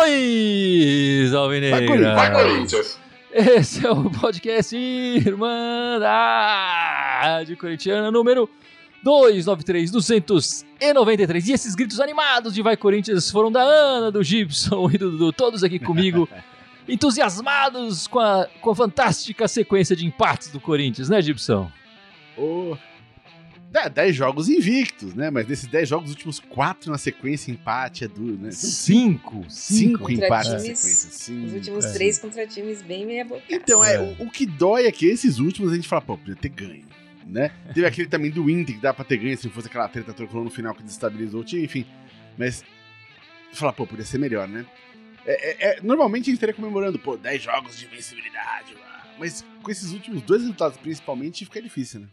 Saudações, Alvinegra! Vai, Corinthians! Esse é o podcast Irmandade Corintiana número 293, 293. E esses gritos animados de Vai Corinthians foram da Ana, do Gibson e do Dudu, todos aqui comigo, entusiasmados com a, com a fantástica sequência de empates do Corinthians, né, Gibson? Oh. 10 jogos invictos, né? Mas desses 10 jogos, os últimos 4 na sequência, empate é duro, né? Cinco. 5 Contra empates na sequência. Cinco. Os últimos É. três contra times bem meia boca. Então, é, É. O, o que dói é que esses últimos a gente fala, pô, podia ter ganho, né? Teve aquele também do Inter que dá pra ter ganho se não fosse aquela treta tricolor no final que desestabilizou o time, enfim. Mas, fala, pô, podia ser melhor, né? É, é- é- normalmente a gente estaria comemorando, pô, 10 jogos de invencibilidade, mas com esses últimos dois resultados principalmente fica difícil, né?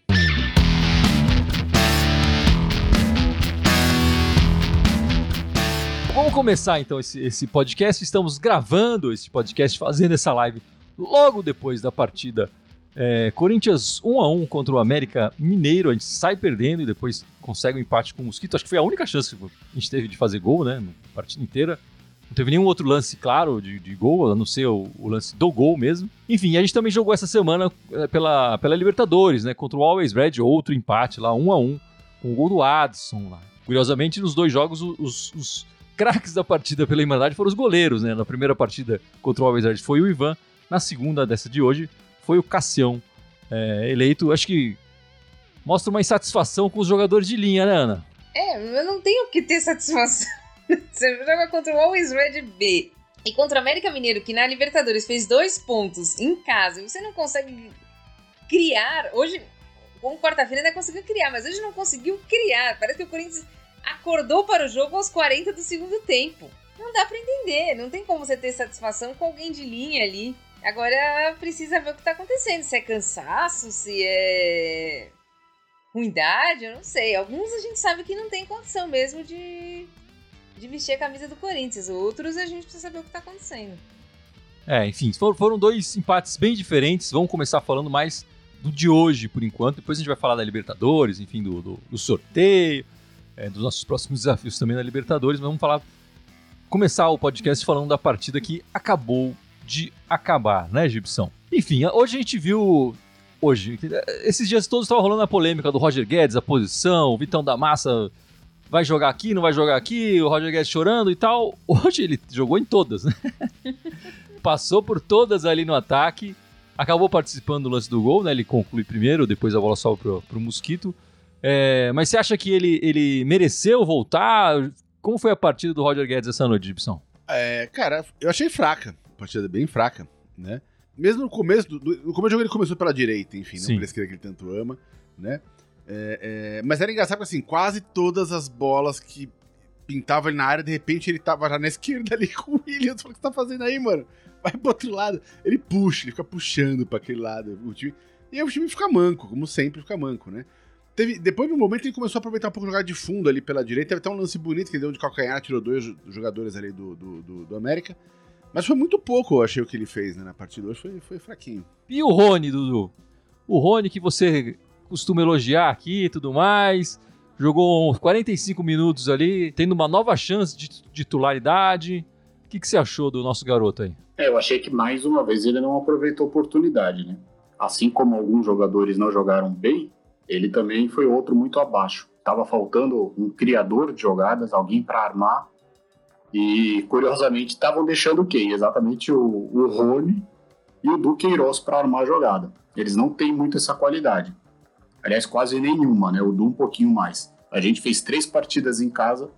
Vamos começar então esse, esse podcast. Estamos gravando esse podcast, fazendo essa live logo depois da partida é, Corinthians 1 a 1 contra o América Mineiro. A gente sai perdendo e depois consegue um empate com o Mosquito. Acho que foi a única chance que a gente teve de fazer gol, né? Na partida inteira. Não teve nenhum outro lance claro de, de gol, a não ser o, o lance do gol mesmo. Enfim, a gente também jogou essa semana é, pela, pela Libertadores, né? Contra o Always Red, outro empate lá, 1 a 1 com o gol do Adson lá. Curiosamente, nos dois jogos, os, os craques da partida pela Irmandade foram os goleiros, né? Na primeira partida contra o Always Red foi o Ivan, na segunda dessa de hoje foi o Cassião, é, eleito, acho que mostra uma insatisfação com os jogadores de linha, né, Ana? É, eu não tenho que ter satisfação. Você joga contra o Always Red B e contra o América Mineiro, que na Libertadores fez dois pontos em casa, e você não consegue criar. Hoje, com quarta-feira ainda conseguiu criar, mas hoje não conseguiu criar. Parece que o Corinthians acordou para o jogo aos 40 do segundo tempo. Não dá pra entender, não tem como você ter satisfação com alguém de linha ali. Agora precisa ver o que tá acontecendo, se é cansaço, se é ruindade, eu não sei. Alguns a gente sabe que não tem condição mesmo de, de vestir a camisa do Corinthians. Outros a gente precisa saber o que tá acontecendo. É, enfim, for- foram dois empates bem diferentes. Vamos começar falando mais do de hoje, por enquanto. Depois a gente vai falar da Libertadores, enfim, do, do- do sorteio, é, dos nossos próximos desafios também da Libertadores. Mas vamos falar, começar o podcast falando da partida que acabou de acabar, né, Gibson? Enfim, hoje a gente viu. Hoje, esses dias todos estava rolando a polêmica do Roger Guedes, a posição, o Vitão da Massa vai jogar aqui, não vai jogar aqui, o Roger Guedes chorando e tal. Hoje ele jogou em todas, né? passou por todas ali no ataque, acabou participando do lance do gol, né? Ele conclui primeiro, depois a bola sobe pro, pro Mosquito. É, mas você acha que ele, ele mereceu voltar? Como foi a partida do Roger Guedes essa noite, Gibson? É, cara, eu achei fraca. A partida bem fraca, né? Mesmo no começo, do, do- no começo do jogo ele começou pela direita, enfim, não por esquerda que ele tanto ama, né? É, é, mas era engraçado porque, assim, quase todas as bolas que pintavam ele na área, de repente ele tava já na esquerda ali com o Williams. Falei, o que você tá fazendo aí, mano? Vai pro outro lado. Ele puxa, ele fica puxando pra aquele lado. O time, e aí o time fica manco, como sempre fica manco, né? Teve, depois, no momento, ele começou a aproveitar um pouco o jogar de fundo ali pela direita. Teve até um lance bonito que ele deu de calcanhar, tirou dois jo- jogadores ali do, do, do, do América. Mas foi muito pouco, eu achei, o que ele fez né, na partida hoje. Foi, foi fraquinho. E o Rony, Dudu? O Rony que você costuma elogiar aqui e tudo mais. Jogou uns 45 minutos ali, tendo uma nova chance de titularidade. O que, que você achou do nosso garoto aí? É, eu achei que mais uma vez ele não aproveitou a oportunidade, né? Assim como alguns jogadores não jogaram bem, ele também foi outro muito abaixo. Tava faltando um criador de jogadas, alguém para armar. E curiosamente estavam deixando quem? Exatamente o, o Rony e o Duqueiroz para armar a jogada. Eles não têm muito essa qualidade. Aliás, quase nenhuma, né? O Du um pouquinho mais. A gente fez três partidas em casa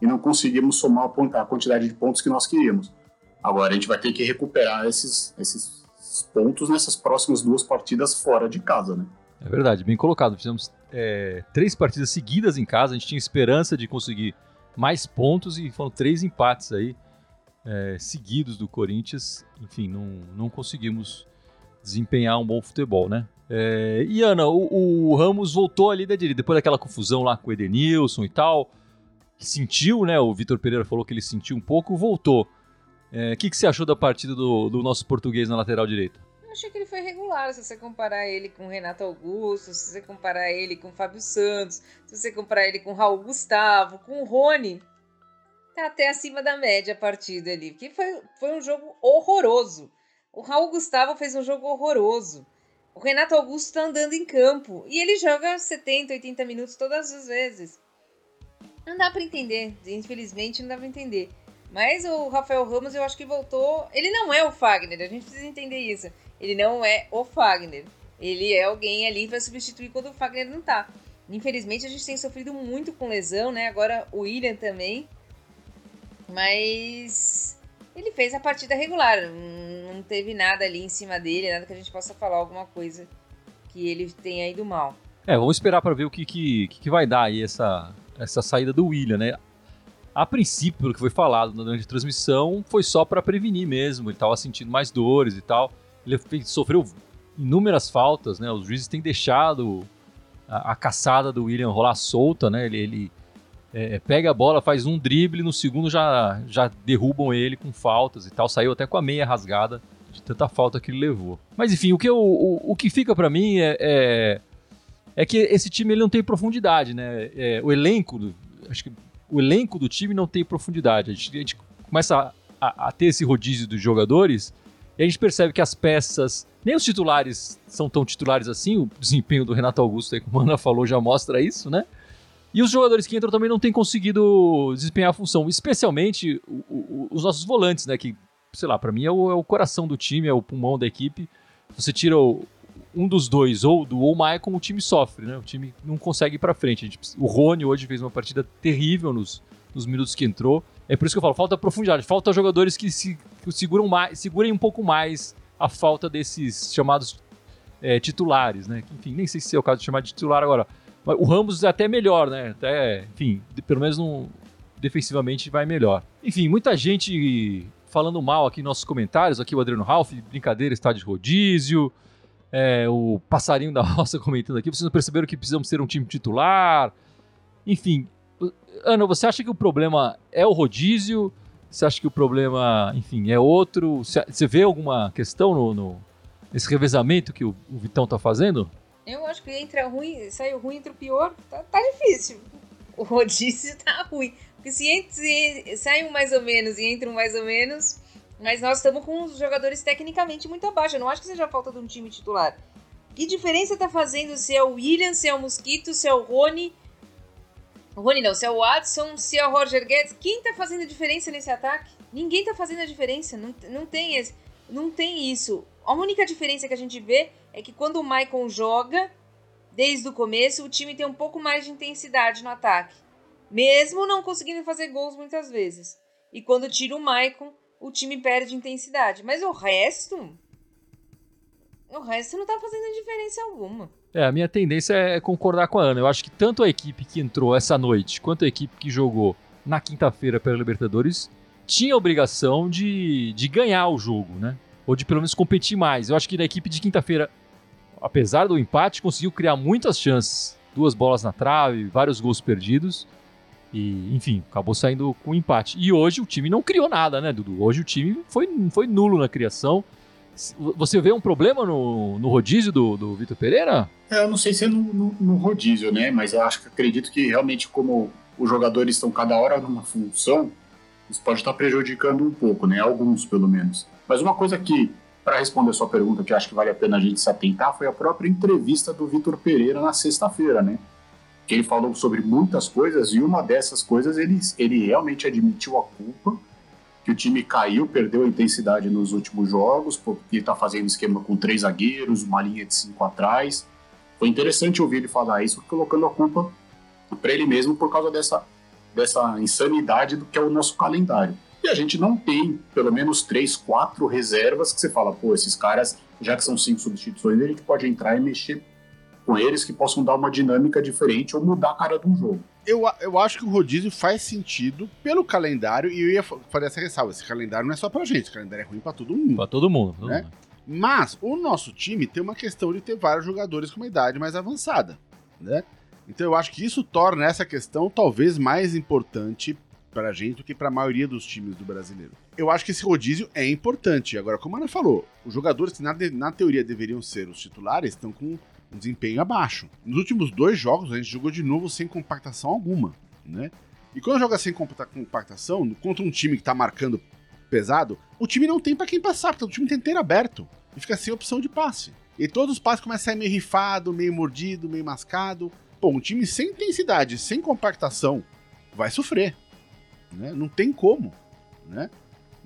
e não conseguimos somar a quantidade de pontos que nós queríamos. Agora a gente vai ter que recuperar esses, esses pontos nessas próximas duas partidas fora de casa, né? É verdade, bem colocado. Fizemos é, três partidas seguidas em casa, a gente tinha esperança de conseguir mais pontos e foram três empates aí é, seguidos do Corinthians. Enfim, não, não conseguimos desempenhar um bom futebol, né? É, e Ana, o, o Ramos voltou ali da direita, depois daquela confusão lá com o Edenilson e tal, sentiu, né? O Vitor Pereira falou que ele sentiu um pouco, voltou. É, O que, que você achou da partida do, do nosso português na lateral direita? achei que ele foi regular, se você comparar ele com Renato Augusto, se você comparar ele com Fábio Santos, se você comparar ele com Raul Gustavo, com Rony, tá até acima da média a partida ali, porque foi, foi um jogo horroroso. O Raul Gustavo fez um jogo horroroso. O Renato Augusto tá andando em campo e ele joga 70, 80 minutos todas as vezes. Não dá para entender, infelizmente não dá para entender. Mas o Rafael Ramos eu acho que voltou. Ele não é o Fagner, a gente precisa entender isso. Ele não é o Fagner. Ele é alguém ali para substituir quando o Fagner não tá. Infelizmente a gente tem sofrido muito com lesão, né? Agora o William também. Mas ele fez a partida regular. Não teve nada ali em cima dele, nada que a gente possa falar alguma coisa que ele tenha ido mal. É, vamos esperar para ver o que, que, que vai dar aí essa, essa saída do William, né? A princípio, pelo que foi falado durante a transmissão, foi só para prevenir mesmo. Ele estava sentindo mais dores e tal. Ele sofreu inúmeras faltas, né? Os juízes têm deixado a, a caçada do William rolar solta, né? Ele, ele é, pega a bola, faz um drible, no segundo já, já derrubam ele com faltas e tal. Saiu até com a meia rasgada de tanta falta que ele levou. Mas enfim, o que, eu, o, o que fica para mim é, é, é, que esse time ele não tem profundidade, né? É, o elenco, acho que o elenco do time não tem profundidade. A gente, a gente começa a, a, a, ter esse rodízio dos jogadores e a gente percebe que as peças, nem os titulares são tão titulares assim. O desempenho do Renato Augusto, aí, como a Ana falou, já mostra isso, né? E os jogadores que entram também não têm conseguido desempenhar a função, especialmente o, o, os nossos volantes, né? Que, sei lá, para mim é o, é o, coração do time, é o pulmão da equipe. Você tira um dos dois, ou do ou Maicon, o time sofre, né? O time não consegue ir pra frente. Gente, o Rony hoje fez uma partida terrível nos, nos minutos que entrou. É por isso que eu falo, falta profundidade, falta jogadores que, se, que seguram mais, segurem um pouco mais a falta desses chamados é, titulares, né? Enfim, nem sei se é o caso de chamar de titular agora o Ramos é até melhor, né? Até, enfim, pelo menos defensivamente vai melhor. Enfim, muita gente falando mal aqui nos nossos comentários, aqui o Adriano Ralph, brincadeira, está de rodízio. É, o passarinho da roça comentando aqui, vocês não perceberam que precisamos ser um time titular. Enfim, Ana, você acha que o problema é o rodízio? Você acha que o problema, enfim, é outro? Você vê alguma questão no, no nesse revezamento que o, o Vitão está fazendo? Eu acho que entra ruim, sai o ruim, entra o pior, tá, tá difícil. O rodízio tá ruim. Porque se, entra, se sai um mais ou menos e entra um mais ou menos, mas nós estamos com os jogadores tecnicamente muito abaixo. Eu não acho que seja falta de um time titular. Que diferença tá fazendo se é o William, se é o Mosquito, se é o Rony? O Rony não, se é o Watson, se é o Roger Guedes. Quem tá fazendo diferença nesse ataque? Ninguém tá fazendo a diferença. Não, não, tem, esse, não tem isso. A única diferença que a gente vê é que quando o Maicon joga, desde o começo, o time tem um pouco mais de intensidade no ataque. Mesmo não conseguindo fazer gols muitas vezes. E quando tira o Maicon, o time perde intensidade. Mas o resto. O resto não tá fazendo diferença alguma. É, a minha tendência é concordar com a Ana. Eu acho que tanto a equipe que entrou essa noite, quanto a equipe que jogou na quinta-feira pela Libertadores, tinha a obrigação de, de ganhar o jogo, né? Ou de pelo menos competir mais. Eu acho que na equipe de quinta-feira, apesar do empate, conseguiu criar muitas chances. Duas bolas na trave, vários gols perdidos. E, enfim, acabou saindo com empate. E hoje o time não criou nada, né, Dudu? Hoje o time foi, foi nulo na criação. Você vê um problema no, no rodízio do, do Vitor Pereira? É, eu não sei se é no, no, no, rodízio, né? Mas eu acho que acredito que realmente, como os jogadores estão cada hora numa função, isso pode estar prejudicando um pouco, né? Alguns, pelo menos. Mas uma coisa que, para responder a sua pergunta, que acho que vale a pena a gente se atentar, foi a própria entrevista do Vitor Pereira na sexta-feira, né? Que ele falou sobre muitas coisas e uma dessas coisas ele, ele realmente admitiu a culpa, que o time caiu, perdeu a intensidade nos últimos jogos, porque está fazendo esquema com três zagueiros, uma linha de cinco atrás. Foi interessante ouvir ele falar isso, colocando a culpa para ele mesmo por causa dessa, dessa insanidade do que é o nosso calendário. E a gente não tem pelo menos três, quatro reservas que você fala, pô, esses caras, já que são cinco substituições, a gente pode entrar e mexer com eles que possam dar uma dinâmica diferente ou mudar a cara de um jogo. Eu, eu acho que o rodízio faz sentido pelo calendário e eu ia fazer essa ressalva. Esse calendário não é só pra gente, esse calendário é ruim pra todo mundo. Pra todo mundo. Todo né? mundo. Mas o nosso time tem uma questão de ter vários jogadores com uma idade mais avançada, né? Então eu acho que isso torna essa questão talvez mais importante pra gente do que pra maioria dos times do brasileiro. eu acho que esse rodízio é importante. Agora, como a Ana falou, os jogadores que na, na teoria deveriam ser os titulares estão com um desempenho abaixo. Nos últimos dois jogos, a gente jogou de novo sem compactação alguma, né? E quando joga sem compactação, contra um time que tá marcando pesado, o time não tem para quem passar, porque o time tem inteiro aberto. E fica sem opção de passe. E todos os passes começam a sair meio rifado, meio mordido, meio mascado. Pô, um time sem intensidade, sem compactação, vai sofrer. Né? Não tem como. Né?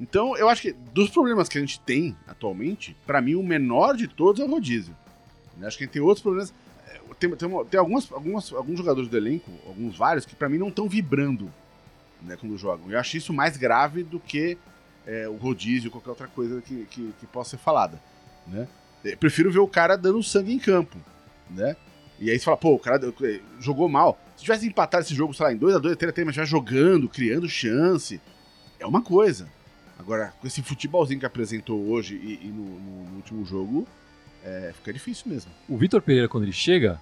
Então, eu acho que dos problemas que a gente tem atualmente, para mim o menor de todos é o rodízio. Né? Acho que a gente tem outros problemas. É, tem, tem, tem algumas, algumas, alguns jogadores do elenco, alguns vários, que para mim não estão vibrando né, quando jogam. Eu acho isso mais grave do que é, o rodízio, qualquer outra coisa que, que, que possa ser falada. Né? Eu prefiro ver o cara dando sangue em campo. Né? E aí você fala, pô, o cara jogou mal. Se tivesse empatado esse jogo, sei lá, em 2x2, 3x3, mas já jogando, criando chance, é uma coisa. Agora, com esse futebolzinho que apresentou hoje e, e no, no, no, último jogo, é, fica difícil mesmo. O Vitor Pereira, quando ele chega,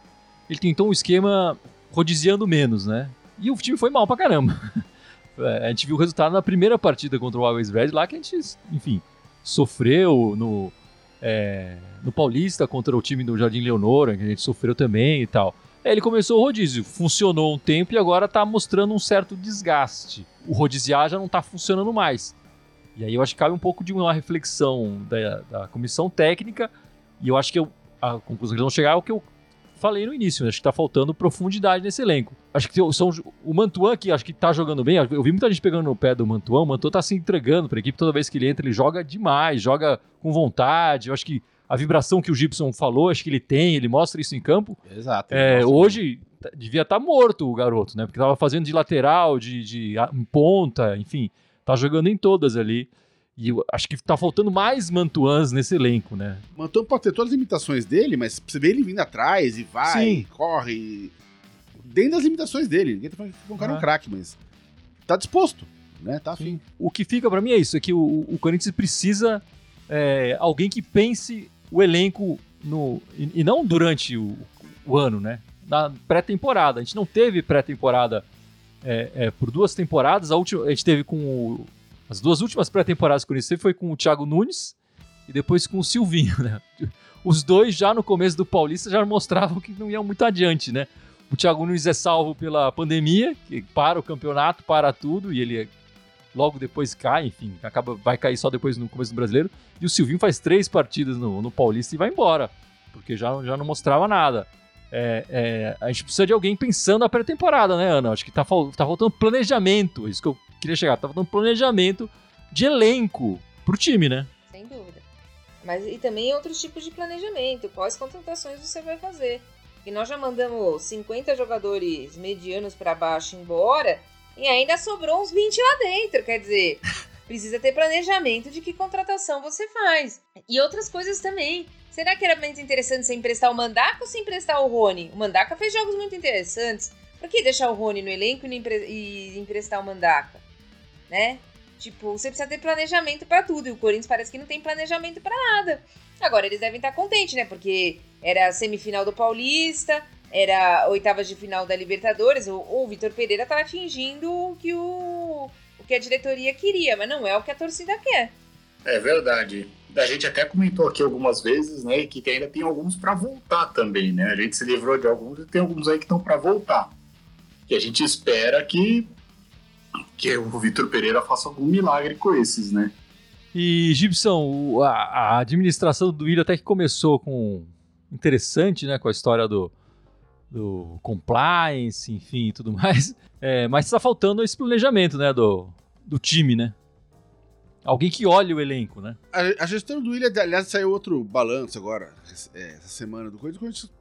ele tentou um esquema rodiziando menos, né? E o time foi mal pra caramba. É, a gente viu o resultado na primeira partida contra o Always Red lá, que a gente, enfim, sofreu no, é, no Paulista contra o time do Jardim Leonora, que a gente sofreu também e tal. Aí ele começou o rodízio, funcionou um tempo e agora tá mostrando um certo desgaste. O rodiziar já não tá funcionando mais. E aí eu acho que cabe um pouco de uma reflexão da, da comissão técnica, e eu acho que eu, a conclusão que eles vão chegar é o que eu falei no início, né? acho que tá faltando profundidade nesse elenco. Acho que são, o Mantuan aqui, acho que tá jogando bem, eu vi muita gente pegando no pé do Mantuan, o Mantuan tá se entregando pra equipe, toda vez que ele entra ele joga demais, joga com vontade, eu acho que a vibração que o Gibson falou, acho que ele tem, ele mostra isso em campo. Exato. É, hoje devia estar tá morto o garoto, né? Porque tava fazendo de lateral, de, de em ponta, enfim, tá jogando em todas ali. E eu acho que tá faltando mais Mantuans nesse elenco, né? Mantuan pode ter todas as limitações dele, mas você vê ele vindo atrás e vai, Sim. corre. Dentro das limitações dele. Ninguém tá falando que um cara é um craque, mas tá disposto, né? Tá afim. O que fica para mim é isso: é que o, o Corinthians precisa é, alguém que pense o elenco no, e, e não durante o, o, ano, né? Na pré-temporada. A gente não teve pré-temporada é, é, por duas temporadas. A, última, a gente teve com o, as duas últimas pré-temporadas que Corinthians teve foi com o Thiago Nunes e depois com o Silvinho, né? Os dois já no começo do Paulista já mostravam que não iam muito adiante, né? O Thiago Nunes é salvo pela pandemia, que para o campeonato, para tudo, e ele logo depois cai, enfim, acaba, vai cair só depois no começo do brasileiro. E o Silvinho faz três partidas no, no Paulista e vai embora, porque já, já não mostrava nada. É, é, a gente precisa de alguém pensando a pré-temporada, né, Ana? Acho que tá, tá faltando planejamento, isso que eu queria chegar, tá faltando planejamento de elenco pro time, né? Sem dúvida. Mas e também outros tipos de planejamento, quais contratações você vai fazer. E nós já mandamos 50 jogadores medianos para baixo embora e ainda sobrou uns 20 lá dentro. Quer dizer, precisa ter planejamento de que contratação você faz. E outras coisas também. Será que era mais interessante você emprestar o Mandaca ou se emprestar o Rony? O Mandaca fez jogos muito interessantes. Por que deixar o Rony no elenco e, empre e emprestar o Mandaca? Né? Tipo, você precisa ter planejamento para tudo. E o Corinthians parece que não tem planejamento para nada. Agora, eles devem estar contentes, né? Porque era a semifinal do Paulista, era oitavas de final da Libertadores, o, o Vitor Pereira estava fingindo que o, o que a diretoria queria, mas não é o que a torcida quer. É verdade. A gente até comentou aqui algumas vezes, né, que ainda tem alguns para voltar também, né? A gente se livrou de alguns e tem alguns aí que estão para voltar. E a gente espera que que o Vitor Pereira faça algum milagre com esses, né? E Gibson, a, a administração do Willian até que começou com interessante, né, com a história do do compliance, enfim, tudo mais. É, mas está faltando esse planejamento, né, do, do time, né? Alguém que olhe o elenco, né? A, a gestão do William, aliás, saiu outro balanço agora, é, essa semana do Corinthians,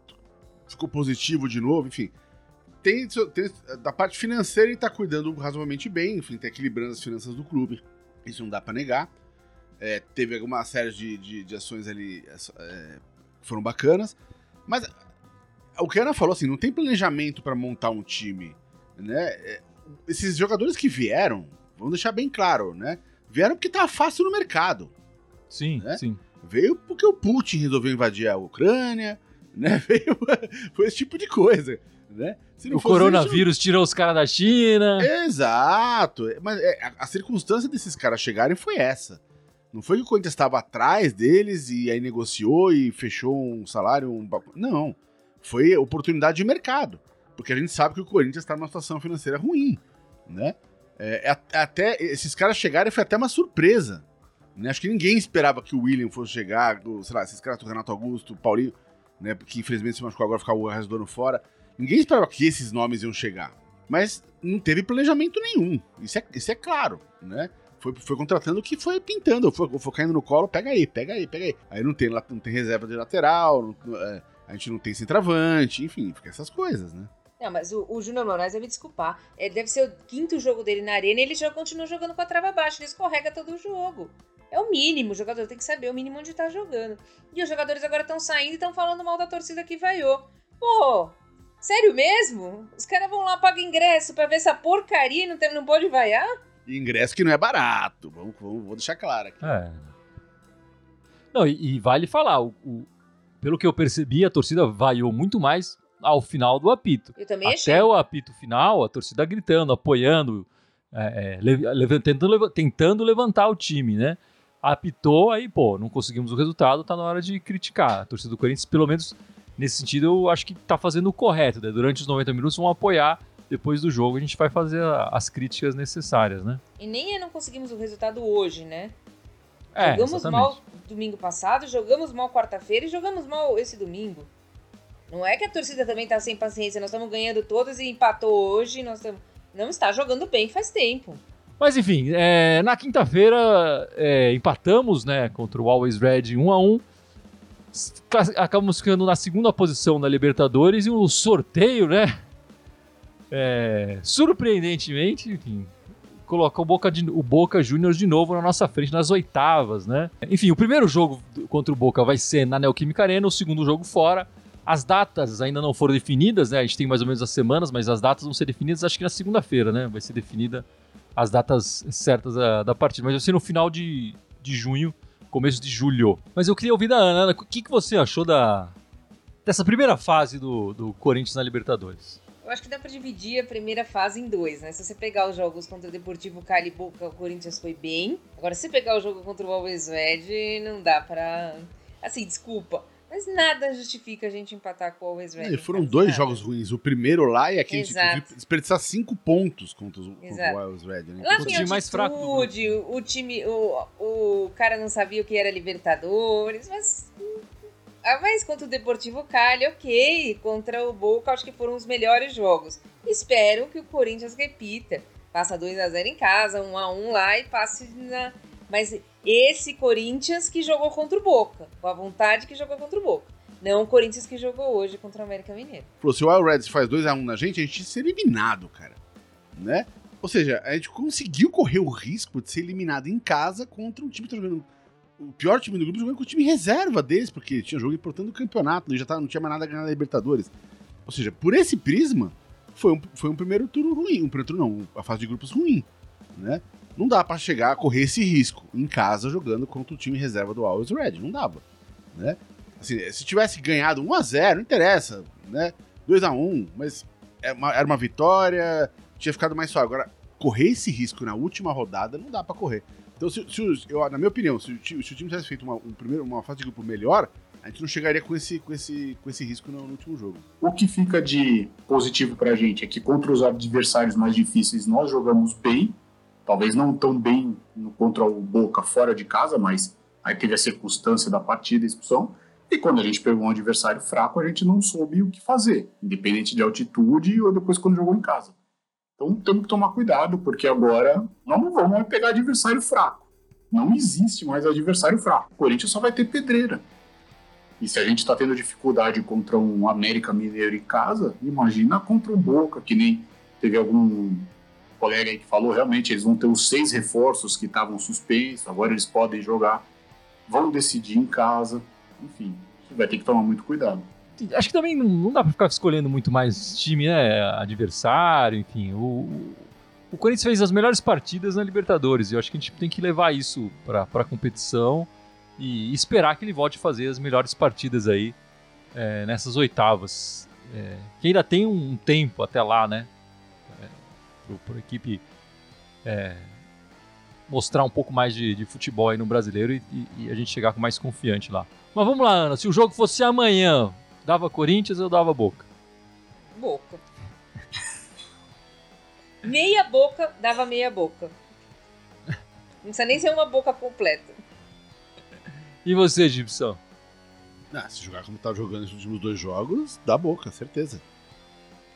ficou positivo de novo, enfim. Tem, tem, da parte financeira ele está cuidando razoavelmente bem, enfim, tá equilibrando as finanças do clube. Isso não dá para negar. É, teve alguma série de, de, de ações ali é, que foram bacanas. Mas o que a Ana falou, assim, não tem planejamento para montar um time, né? É, esses jogadores que vieram, vamos deixar bem claro, né? Vieram porque tá fácil no mercado. Sim, né? sim. Veio porque o Putin resolveu invadir a Ucrânia, né? Veio, foi esse tipo de coisa. né? O coronavírus tirou os caras da China. Exato. Mas é, a, circunstância desses caras chegarem foi essa. Não foi que o Corinthians estava atrás deles e aí negociou e fechou um salário. Um... Não. Foi oportunidade de mercado. Porque a gente sabe que o Corinthians está numa situação financeira ruim. Né? É, é at- até esses caras chegarem foi até uma surpresa. Né? Acho que ninguém esperava que o William fosse chegar, sei lá, esses caras do Renato Augusto, o Paulinho, né? Porque infelizmente se machucou agora ficar o resto do ano fora. Ninguém esperava que esses nomes iam chegar. Mas não teve planejamento nenhum. Isso é, isso é claro, né? Foi, foi contratando o que foi pintando, foi, foi caindo no colo, pega aí, pega aí, pega aí. Aí não tem, não tem reserva de lateral, não- é, a gente não tem centroavante, enfim, fica essas coisas, né? Não, mas o, o Júnior Moraes vai me desculpar. Ele deve ser o quinto jogo dele na arena e ele já continua jogando com a trava baixa. Ele escorrega todo o jogo. É o mínimo. O jogador tem que saber o mínimo onde tá jogando. E os jogadores agora estão saindo e estão falando mal da torcida que vaiou. Pô, sério mesmo? Os caras vão lá, pagam ingresso pra ver essa porcaria e não, tem, não pode vaiar? Ingresso que não é barato, vamos, vamos- vou deixar claro aqui. É. Não, e, e vale falar, o- o- pelo que eu percebi, a torcida vaiou muito mais ao final do apito. Eu também achei. Até o apito final, a torcida gritando, apoiando, é, é, le- leva- tentando, leva- tentando levantar o time, né? Apitou, aí, pô, não conseguimos o resultado, tá na hora de criticar. A torcida do Corinthians, pelo menos nesse sentido, eu acho que tá fazendo o correto, né? Durante os 90 minutos vão apoiar, depois do jogo a gente vai fazer as críticas necessárias, né? E nem não conseguimos o resultado hoje, né? É, jogamos exatamente. mal domingo passado, jogamos mal quarta-feira e jogamos mal esse domingo. Não é que a torcida também tá sem paciência, nós estamos ganhando todas e empatou hoje, nós estamos. Não está jogando bem faz tempo. Mas enfim, é, na quinta-feira é, empatamos né, contra o Always Red em 1 a 1 S- class- Acabamos ficando na segunda posição na Libertadores e o sorteio, né? é, surpreendentemente, enfim, coloca o Boca, o Boca Juniors de novo na nossa frente nas oitavas, né? Enfim, o primeiro jogo contra o Boca vai ser na Neoquímica Arena, o segundo jogo fora. As datas ainda não foram definidas, né? A gente tem mais ou menos as semanas, mas as datas vão ser definidas acho que na segunda-feira, né? Vai ser definida as datas certas da, da partida. Mas vai ser no final de, de junho, começo de julho. Mas eu queria ouvir da Ana. Ana, o que, que você achou da, dessa primeira fase do, do Corinthians na Libertadores? Eu acho que dá pra dividir a primeira fase em dois, né? Se você pegar os jogos contra o Deportivo Cali e Boca, o Corinthians foi bem. Agora, se você pegar o jogo contra o Always Red, não dá pra... Assim, desculpa. Mas nada justifica a gente empatar com o Always Red. É, foram dois nada. jogos ruins. O primeiro lá e aquele que Exato. viu desperdiçar cinco pontos contra os, contra o Wild Red. Né? Lá O tem time mais fraco altitude, o time, o, o cara não sabia o que era Libertadores, mas ah, mas contra o Deportivo Cali, ok. Contra o Boca, acho que foram os melhores jogos. Espero que o Corinthians repita. Passa 2 a 0 em casa, 1 a 1 lá e passe na. Mas esse Corinthians que jogou contra o Boca, com a vontade que jogou contra o Boca. Não o Corinthians que jogou hoje contra o América Mineiro. Falou, se o Wild Reds faz 2x1 na gente, a gente ia ser eliminado, cara. Né? Ou seja, a gente conseguiu correr o risco de ser eliminado em casa contra um time que tá jogando. O pior time do grupo jogando com o time reserva deles, porque tinha jogo importante do campeonato, e já tá, não tinha mais nada a ganhar na Libertadores. Ou seja, por esse prisma, foi um, foi um primeiro turno ruim. Um primeiro turno não, a fase de grupos ruim. Né? Não dá pra chegar a correr esse risco em casa jogando contra o time reserva do Always Red. Não dava. Né? Assim, se tivesse ganhado 1x0, não interessa. Né? 2x1, mas é uma- era uma vitória, tinha ficado mais suave. Agora, correr esse risco na última rodada não dá pra correr. Então, se, se eu, na minha opinião, se se o time tivesse feito uma, um primeiro, uma fase de grupo melhor, a gente não chegaria com esse, com esse, com esse risco no, no último jogo. O que fica de positivo pra gente é que contra os adversários mais difíceis nós jogamos bem, talvez não tão bem contra o Boca fora de casa, mas aí teve a circunstância da partida, a expulsão. E quando a gente pegou um adversário fraco, a gente não soube o que fazer, independente de altitude ou depois quando jogou em casa. Então temos que tomar cuidado, porque agora não vamos pegar adversário fraco. Não existe mais adversário fraco. O Corinthians só vai ter pedreira. E se a gente está tendo dificuldade contra um América Mineiro em casa, imagina contra um Boca, que nem teve algum colega aí que falou, realmente eles vão ter os seis reforços que estavam suspensos, agora eles podem jogar, vão decidir em casa, enfim, vai ter que tomar muito cuidado. Acho que também não, dá pra ficar escolhendo muito mais time, né? Adversário, enfim. O, o- Corinthians fez as melhores partidas na Libertadores. E eu acho que a gente tem que levar isso pra, pra competição e esperar que ele volte a fazer as melhores partidas aí é, nessas oitavas. é, que ainda tem um tempo até lá, né? É, a equipe é, mostrar um pouco mais de, de futebol aí no brasileiro e, e, e, a gente chegar com mais confiante lá. Mas vamos lá, Ana. Se o jogo fosse amanhã, dava Corinthians ou dava Boca? Boca. meia boca dava meia boca. Não precisa nem ser uma boca completa. E você, Gibson? Ah, se jogar como tá jogando nos últimos dois jogos, dá boca, certeza.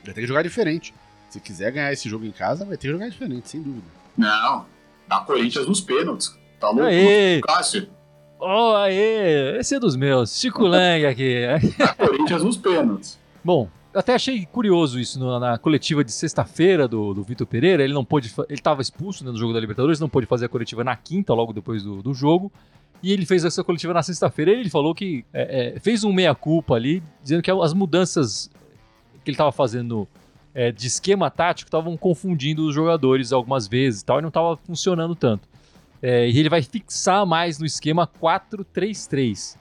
Vai ter que jogar diferente. Se quiser ganhar esse jogo em casa, vai ter que jogar diferente, sem dúvida. Não, dá Corinthians nos pênaltis. Tá louco? Aê. Cássio. Oh, aê! Esse é dos meus. Chico Lang aqui. Corinthians nos pênaltis. Bom, até achei curioso isso no, na coletiva de sexta-feira do, do Vitor Pereira. Ele não pôde. Ele estava expulso né, no jogo da Libertadores, não pôde fazer a coletiva na quinta, logo depois do, do jogo. E ele fez essa coletiva na sexta-feira. Ele falou que é, é, fez um meia-culpa ali, dizendo que as mudanças que ele estava fazendo é, de esquema tático estavam confundindo os jogadores algumas vezes e tal, e não estava funcionando tanto. É, e ele vai fixar mais no esquema 4-3-3. O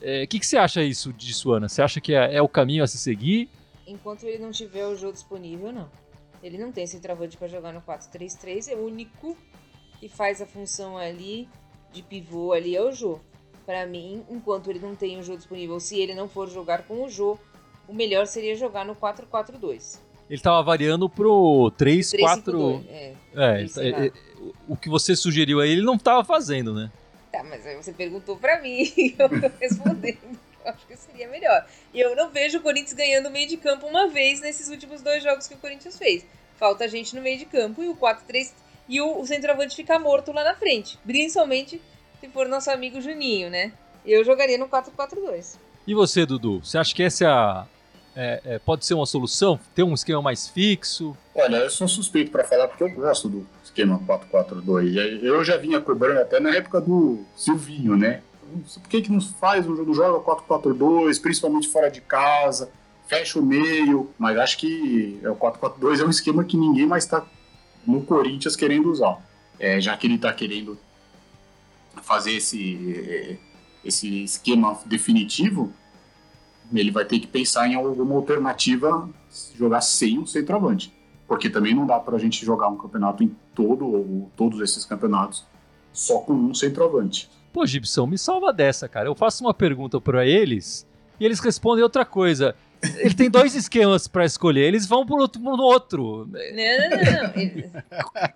é, que, que você acha isso disso, Ana? Você acha que é, é, o caminho a se seguir? Enquanto ele não tiver o jogo disponível, não. Ele não tem centroavante para jogar no 4-3-3, é o único que faz a função ali de pivô ali é o Jô. Para mim, enquanto ele não tem o jogo disponível, se ele não for jogar com o Jô, o melhor seria jogar no 4-4-2. Ele estava variando pro 3-4. É, é, é, é, o que você sugeriu aí, ele não estava fazendo, né? Tá, mas aí você perguntou para mim e eu tô respondendo. eu acho que seria melhor. E eu não vejo o Corinthians ganhando meio de campo uma vez nesses últimos dois jogos que o Corinthians fez. Falta gente no meio de campo e o 4-3 e o, o centroavante fica morto lá na frente. Principalmente se for nosso amigo Juninho, né? Eu jogaria no 4-4-2. E você, Dudu? Você acha que essa é a, é, é, pode ser uma solução? Ter um esquema mais fixo? Olha, eu sou suspeito para falar porque eu gosto do esquema 4-4-2. Eu já vinha cobrando até na época do Silvinho, né? Por que, que não faz um jogo, joga 4-4-2, principalmente fora de casa, fecha o meio? Mas acho que o 4-4-2 é um esquema que ninguém mais está no Corinthians querendo usar. É, já que ele está querendo fazer esse, esse esquema definitivo, ele vai ter que pensar em alguma alternativa jogar sem o centroavante. Porque também não dá para a gente jogar um campeonato em todo, ou todos esses campeonatos, só com um centroavante. Pô, Gibson, me salva dessa, cara. Eu faço uma pergunta para eles e eles respondem outra coisa. Ele tem dois esquemas para escolher, eles vão pro outro, pro outro. Não, não,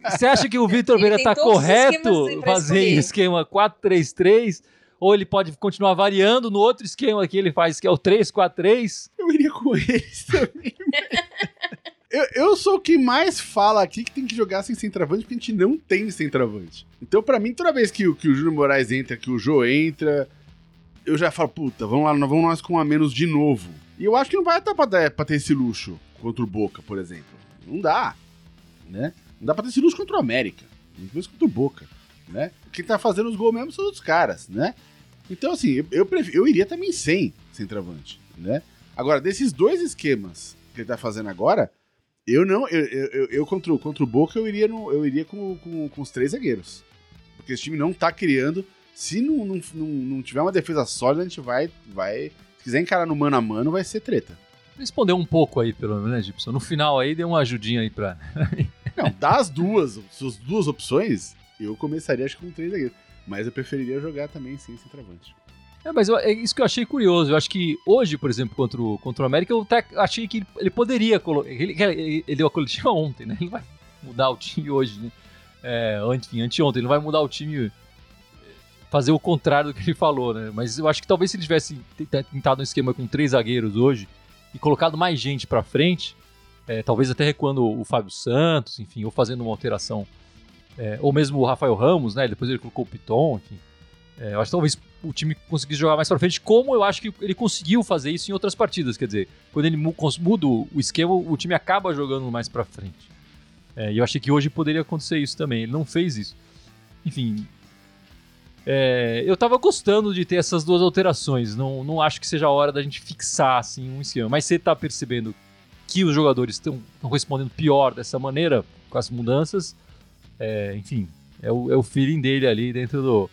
não. Você acha que o Vitor Beira tá correto fazer esquema 4-3-3? Ou ele pode continuar variando no outro esquema que ele faz, que é o 3-4-3? Eu iria com eles também. eu, eu sou o que mais fala aqui que tem que jogar sem centroavante, porque a gente não tem centroavante. Então, para mim, toda vez que, que o Júnior Moraes entra, que o Jô entra, eu já falo, puta, vamos lá, vamos nós com um a menos de novo. E eu acho que não vai dar pra, dar, pra ter esse luxo contra o Boca, por exemplo. Não dá, né? Não dá pra ter esse luxo contra o América. Menos contra o Boca, né? Quem tá fazendo os gols mesmo são os caras, né? Então, assim, eu, eu, eu iria também sem centroavante, né? Agora, desses dois esquemas que ele tá fazendo agora, eu não. Eu, eu, eu contra, o, contra o Boca, eu iria, no, eu iria com, com, com os três zagueiros. Porque esse time não tá criando. Se não, não, não, não tiver uma defesa sólida, a gente vai, vai se quiser encarar no mano a mano, vai ser treta. Respondeu um pouco aí, pelo menos, né, Gibson? No final aí, deu uma ajudinha aí pra. Não, das duas, suas duas opções, eu começaria acho que com três zagueiros. Mas eu preferiria jogar também sem centroavante. É, mas eu, é isso que eu achei curioso. Eu acho que hoje, por exemplo, contra o, contra o América, eu até achei que ele poderia colocar. Ele, ele, ele, deu a coletiva ontem, né? Ele vai mudar o time hoje, né? É, enfim, anteontem. Ele não vai mudar o time fazer o contrário do que ele falou, né? Mas eu acho que talvez se ele tivesse tentado um esquema com três zagueiros hoje e colocado mais gente para frente, é, talvez até recuando o Fábio Santos, enfim, ou fazendo uma alteração, é, ou mesmo o Rafael Ramos, né? Depois ele colocou o Piton, enfim. É, eu acho que talvez o time conseguisse jogar mais para frente, como eu acho que ele conseguiu fazer isso em outras partidas. Quer dizer, quando ele muda o esquema, o time acaba jogando mais para frente. É, e eu achei que hoje poderia acontecer isso também. Ele não fez isso. Enfim, é, eu tava gostando de ter essas duas alterações. Não, não acho que seja a hora da gente fixar assim um esquema. Mas você tá percebendo que os jogadores estão respondendo pior dessa maneira com as mudanças. É, enfim, é o, é o feeling dele ali dentro do,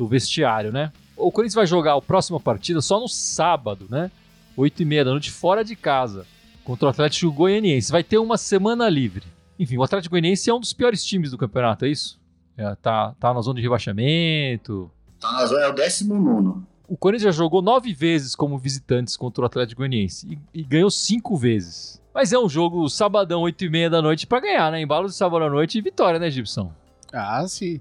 do vestiário, né? O Corinthians vai jogar a próxima partida só no sábado, né? 8 e meia da noite, fora de casa, contra o Atlético Goianiense. Vai ter uma semana livre. Enfim, o Atlético Goianiense é um dos piores times do campeonato, é isso? É, tá, tá na zona de rebaixamento. Tá na zona, é o 19. O Corinthians já jogou nove vezes como visitantes contra o Atlético Goianiense e, e ganhou cinco vezes. Mas é um jogo sabadão, 8 e meia da noite pra ganhar, né? Embalo de sábado à noite e vitória, né, Gibson? Ah, sim.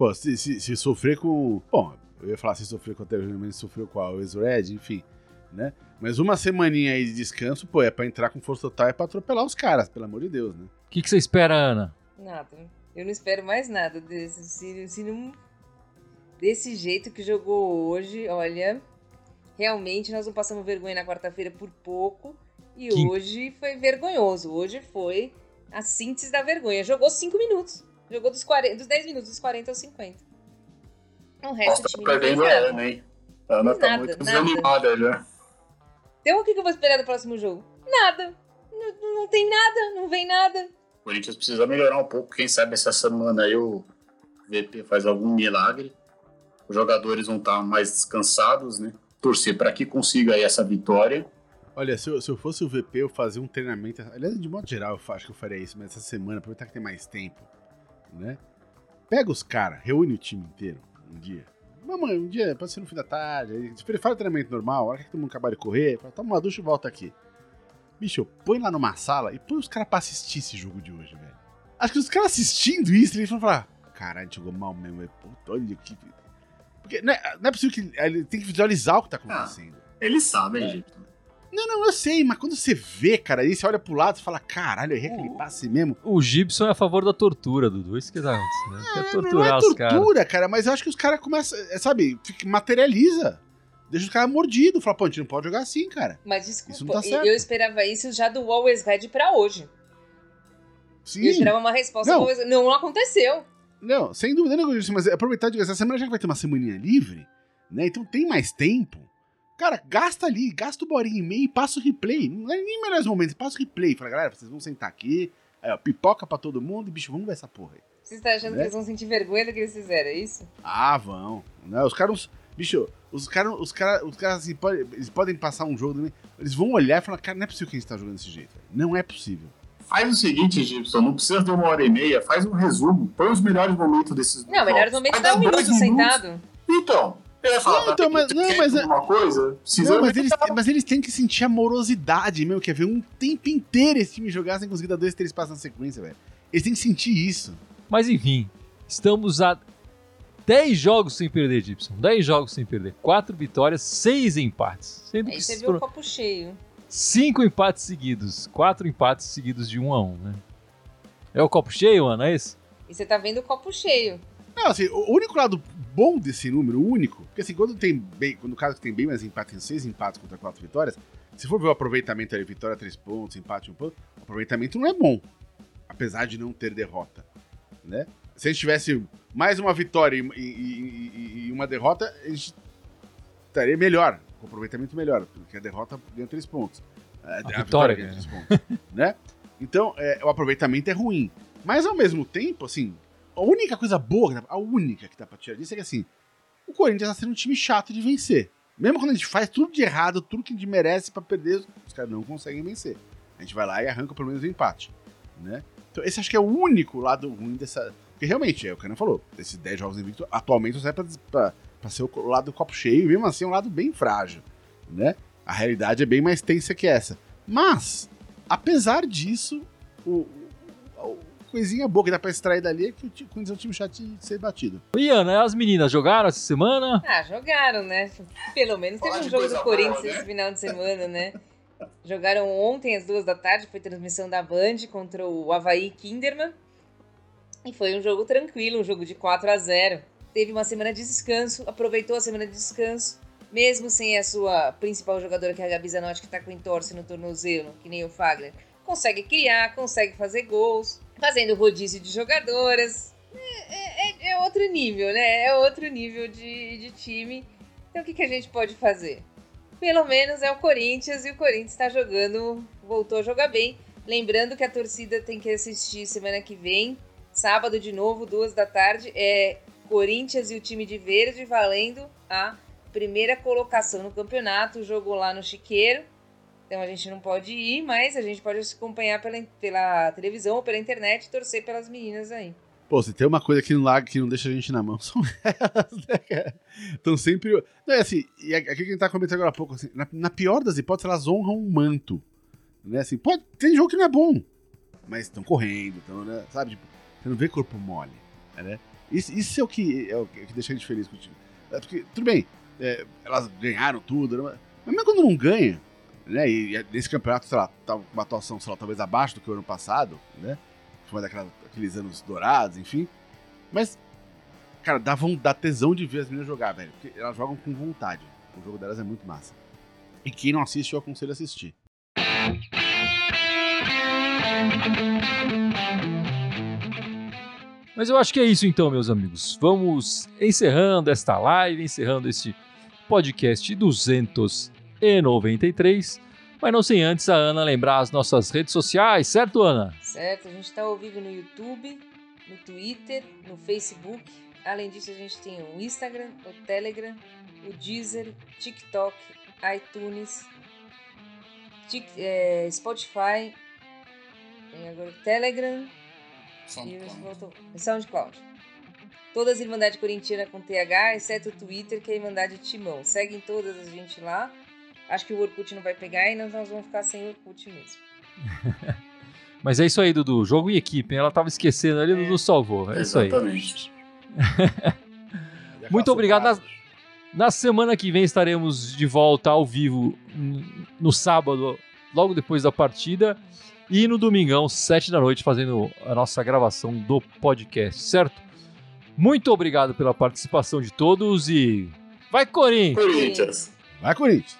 Pô, se, se, se sofrer com. Bom, eu ia falar se sofrer com o Atlético Goianiense, sofreu com a Red, enfim, né? Mas uma semaninha aí de descanso, pô, é pra entrar com força total, é pra atropelar os caras, pelo amor de Deus, né? O que, que você espera, Ana? Nada. Eu não espero mais nada desse. Se, se não. Desse jeito que jogou hoje, olha. Realmente nós não passamos vergonha na quarta-feira por pouco. E Que- hoje foi vergonhoso. Hoje foi a síntese da vergonha. Jogou 5 minutos. Jogou dos, 40, dos 10 minutos, dos 40 aos 50. O resto Nossa, do tá time perdendo a nada. Ana, hein? A Ana tá Nada, muito nada. desanimada já. Então o que que eu vou esperar do próximo jogo? Nada. Não, não tem nada, não vem nada. O Corinthians precisa melhorar um pouco. Quem sabe essa semana aí o VP faz algum milagre. Os jogadores vão estar mais descansados, né? Torcer para que consiga aí essa vitória. Olha, se eu, se eu fosse o VP, eu fazia um treinamento. Aliás, de modo geral, eu acho que eu faria isso, mas essa semana, aproveitar que tem mais tempo, né? Pega os caras, reúne o time inteiro um dia. Mamãe, um dia, pode ser no fim da tarde. Aí, se faz o treinamento normal, a hora que todo mundo acabar de correr, fala, toma uma ducha e volta aqui. Bicho, põe lá numa sala e põe os caras pra assistir esse jogo de hoje, velho. Acho que os caras assistindo isso, eles vão falar: caralho, jogou mal mesmo, velho. Puta, olha que. Porque não é, não é possível que. Ele tem que visualizar o que tá acontecendo. Eles sabem, É. gente. Não, não, eu sei, mas quando você vê, cara, aí você olha pro lado e fala, caralho, eu errei aquele Uh. passe mesmo. O Gibson é a favor da tortura, Dudu. Isso que tá acontecendo. né? Quer É, torturar não é tortura, cara, mas eu acho que os caras começam, é, sabe, fica- materializa. Deixa os caras mordidos. Fala, pô, a gente não pode jogar assim, cara. Mas Isso não desculpa, tá certo. eu esperava isso já do Always Red pra hoje. Sim. Eu esperava uma resposta Não. do Always Red. Não, não aconteceu. Não, sem dúvida nenhuma, disso, mas aproveitar de essa semana já que vai ter uma semaninha livre, né? Então tem mais tempo. Cara, gasta ali, gasta o borinha e meio e passa o replay. Não é nem melhores momentos, passa o replay. Fala, galera, vocês vão sentar aqui, aí, ó, pipoca pra todo mundo e, bicho, vamos ver essa porra aí. Você está achando Né? que eles vão sentir vergonha do que eles fizeram, é isso? Ah, vão. Né? Os caras. Bicho, os caras, os caras, os caras assim, pode- eles podem passar um jogo, né? eles vão olhar e falar, cara, não é possível que a gente tá jogando desse jeito. Não é possível. Faz o seguinte, Gibson, não precisa de uma hora e meia, faz um resumo, põe os melhores momentos desses Não, melhores momentos dá um dar dois minuto minutos. sentado. Então, eu ia falar, Não, tá, então, tem mas- não, mas é- alguma coisa, precisa Não, mas, eles, mas eles têm que sentir amorosidade, meu, quer ver um tempo inteiro esse time jogar sem conseguir dar dois, três passos na sequência, velho. Eles têm que sentir isso. Mas enfim, estamos a 10 jogos sem perder, Gibson. 10 jogos sem perder. 4 vitórias, 6 empates. Sendo Aí que você viu o copo cheio. 5 empates seguidos. 4 empates seguidos de 1 a 1 né? É o copo cheio, Ana, é esse? E você tá vendo o copo cheio. Não, assim, o único lado bom desse número, o único, porque assim, quando tem bem, quando o caso que tem bem mais empate, tem seis empates contra quatro vitórias, se for ver o aproveitamento ali, vitória, três pontos, empate, um ponto, o aproveitamento não é bom, apesar de não ter derrota, né? Se a gente tivesse mais uma vitória e, e- e- e uma derrota, a gente estaria melhor, com aproveitamento melhor, porque a derrota ganha três pontos. A, vitória ganha ganha. três pontos, né? Então, é, o aproveitamento é ruim. Mas ao mesmo tempo, assim, a única coisa boa, a única que dá pra tirar disso é que assim, o Corinthians tá sendo um time chato de vencer. Mesmo quando a gente faz tudo de errado, tudo que a gente merece pra perder, os caras não conseguem vencer. A gente vai lá e arranca pelo menos o empate, né? Então esse acho que é o único lado ruim dessa... Porque realmente, é o que a falou, esses 10 jogos invictos, atualmente não serve pra, pra, pra ser o lado do copo cheio, mesmo assim é um lado bem frágil, né? A realidade é bem mais tensa que essa. Mas, apesar disso, o- coisinha boa que dá pra extrair dali é que o é um time chato de ser batido. E Ana, as meninas jogaram essa semana? Ah, jogaram, né? Pelo menos teve um jogo do Corinthians né? esse final de semana, né? Jogaram ontem às duas da tarde, foi transmissão da Band contra o Havaí Kinderman. E foi um jogo tranquilo, um jogo de 4 a 0 Teve uma semana de descanso, aproveitou a semana de descanso, mesmo sem a sua principal jogadora, que é a Gabi Zanotti, que tá com entorse no tornozelo, que nem o Fagner. Consegue criar, consegue fazer gols, fazendo rodízio de jogadoras. É, é- é outro nível, né? É outro nível de, de time. Então o que, que a gente pode fazer? Pelo menos é o Corinthians e o Corinthians está jogando, voltou a jogar bem. Lembrando que a torcida tem que assistir semana que vem, sábado de novo, duas da tarde, é Corinthians e o time de verde valendo a primeira colocação no campeonato, jogou lá no Chiqueiro. Então a gente não pode ir, mas a gente pode acompanhar pela, pela televisão ou pela internet e torcer pelas meninas aí. Pô, se tem uma coisa aqui no lago que não deixa a gente na mão, são elas, né, cara? Estão sempre. Não, é assim, e aqui que a gente tá comentando agora há pouco, assim, na, na pior das hipóteses, elas honram um manto. Né? Assim, pode, tem jogo que não é bom, mas estão correndo, estão, né? Sabe? Tipo, você não vê corpo mole, né? Isso, isso é, o que, é o que deixa a gente feliz contigo. É porque, tudo bem, é, elas ganharam tudo, né? mas mesmo quando não ganha, né? E nesse campeonato, sei lá, tá uma atuação, lá, talvez abaixo do que o ano passado, né? Foi daquela aqueles anos dourados, enfim. Mas, cara, dá, dá tesão de ver as meninas jogar, velho. Porque elas jogam com vontade. O jogo delas é muito massa. E quem não assiste, eu aconselho a assistir. Mas eu acho que é isso então, meus amigos. Vamos encerrando esta live, encerrando este podcast 293. Mas não sem antes a Ana lembrar as nossas redes sociais, certo, Ana? Certo, a gente está ao vivo no YouTube, no Twitter, no Facebook. Além disso, a gente tem o Instagram, o Telegram, o Deezer, TikTok, iTunes, é, Spotify, tem agora o Telegram SoundCloud. e SoundCloud. Todas Irmandade Corintiana com TH, exceto o Twitter, que é Irmandade Timão. Seguem todas a gente lá. Acho que o Orkut não vai pegar e nós vamos ficar sem Orkut mesmo. Mas é isso aí, Dudu. Jogo em equipe. Ela tava esquecendo ali, o Dudu salvou. É isso aí. Exatamente. Muito obrigado. Na, na semana que vem estaremos de volta ao vivo no sábado, logo depois da partida. E no domingão, sete da noite, fazendo a nossa gravação do podcast, certo? Muito obrigado pela participação de todos e. Vai, Corinthians! Corinthians. Vai, Corinthians!